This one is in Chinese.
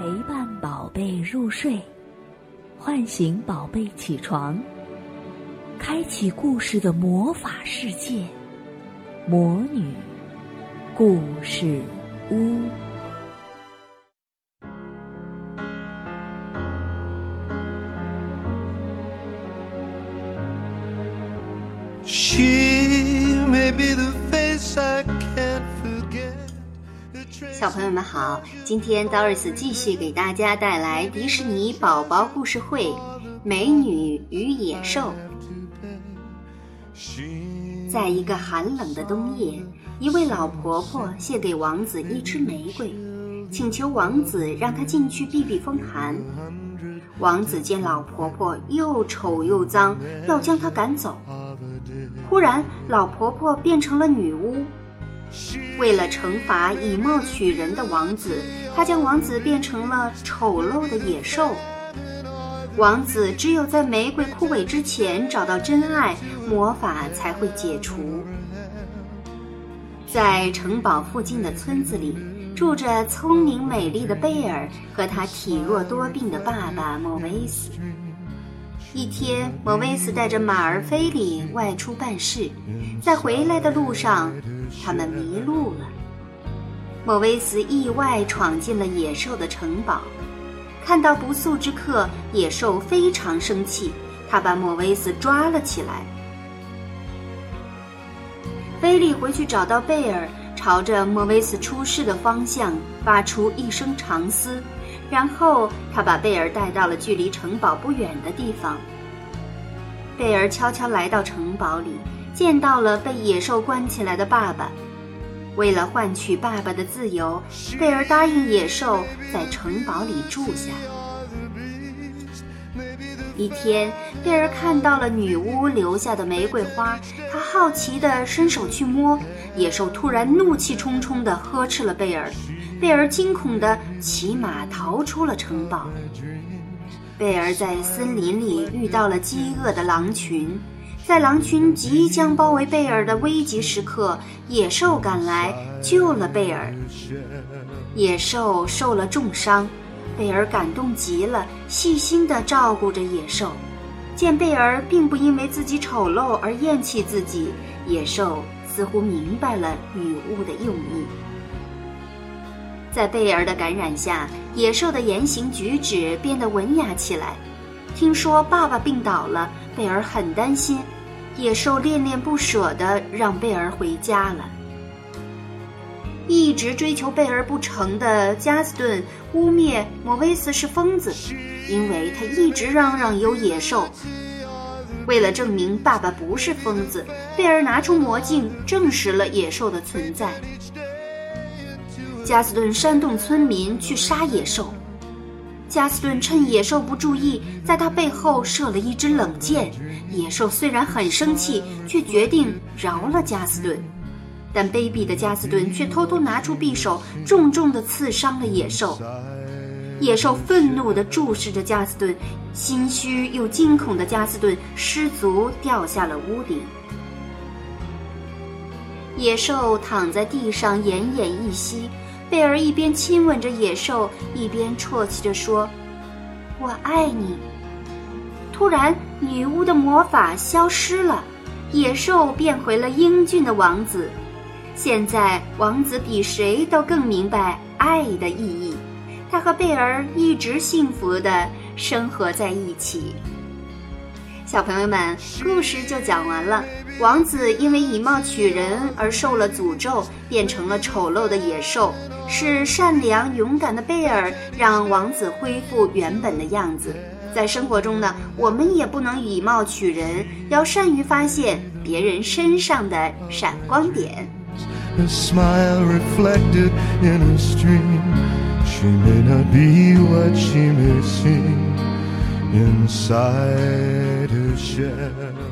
陪伴宝贝入睡唤醒宝贝起床开启故事的魔法世界魔女故事屋。She maybe the face i can 小朋友们好，今天 Doris 继续给大家带来迪士尼宝宝故事会《美女与野兽》。在一个寒冷的冬夜，一位老婆婆献给王子一支玫瑰，请求王子让她进去避避风寒。王子见老婆婆又丑又脏，要将她赶走。忽然，老婆婆变成了女巫。为了惩罚以貌取人的王子，他将王子变成了丑陋的野兽。王子只有在玫瑰枯萎之前找到真爱，魔法才会解除。在城堡附近的村子里，住着聪明美丽的贝尔和他体弱多病的爸爸莫维斯。一天，莫维斯带着马儿菲里外出办事，在回来的路上。他们迷路了。莫维斯意外闯进了野兽的城堡，看到不速之客，野兽非常生气，他把莫维斯抓了起来。菲利回去找到贝尔，朝着莫维斯出事的方向发出一声长嘶，然后他把贝尔带到了距离城堡不远的地方。贝尔悄悄来到城堡里。见到了被野兽关起来的爸爸，为了换取爸爸的自由，贝尔答应野兽在城堡里住下。一天，贝尔看到了女巫留下的玫瑰花，他好奇地伸手去摸，野兽突然怒气冲冲地呵斥了贝尔，贝尔惊恐地骑马逃出了城堡。贝尔在森林里遇到了饥饿的狼群。在狼群即将包围贝尔的危急时刻，野兽赶来救了贝尔。野兽受了重伤，贝尔感动极了，细心地照顾着野兽。见贝尔并不因为自己丑陋而厌弃自己，野兽似乎明白了女巫的用意。在贝尔的感染下，野兽的言行举止变得文雅起来。听说爸爸病倒了，贝尔很担心。野兽恋恋不舍地让贝尔回家了。一直追求贝尔不成的加斯顿污蔑莫维斯是疯子，因为他一直嚷嚷有野兽。为了证明爸爸不是疯子，贝尔拿出魔镜证实了野兽的存在。加斯顿煽动村民去杀野兽。加斯顿趁野兽不注意，在他背后射了一支冷箭。野兽虽然很生气，却决定饶了加斯顿。但卑鄙的加斯顿却偷偷拿出匕首，重重地刺伤了野兽。野兽愤怒地注视着加斯顿，心虚又惊恐的加斯顿失足掉下了屋顶。野兽躺在地上奄奄一息。贝尔一边亲吻着野兽，一边啜泣着说：“我爱你。”突然，女巫的魔法消失了，野兽变回了英俊的王子。现在，王子比谁都更明白爱的意义。他和贝尔一直幸福地生活在一起。小朋友们，故事就讲完了。王子因为以貌取人而受了诅咒，变成了丑陋的野兽。是善良勇敢的贝尔让王子恢复原本的样子。在生活中呢，我们也不能以貌取人，要善于发现别人身上的闪光点。Inside her shell.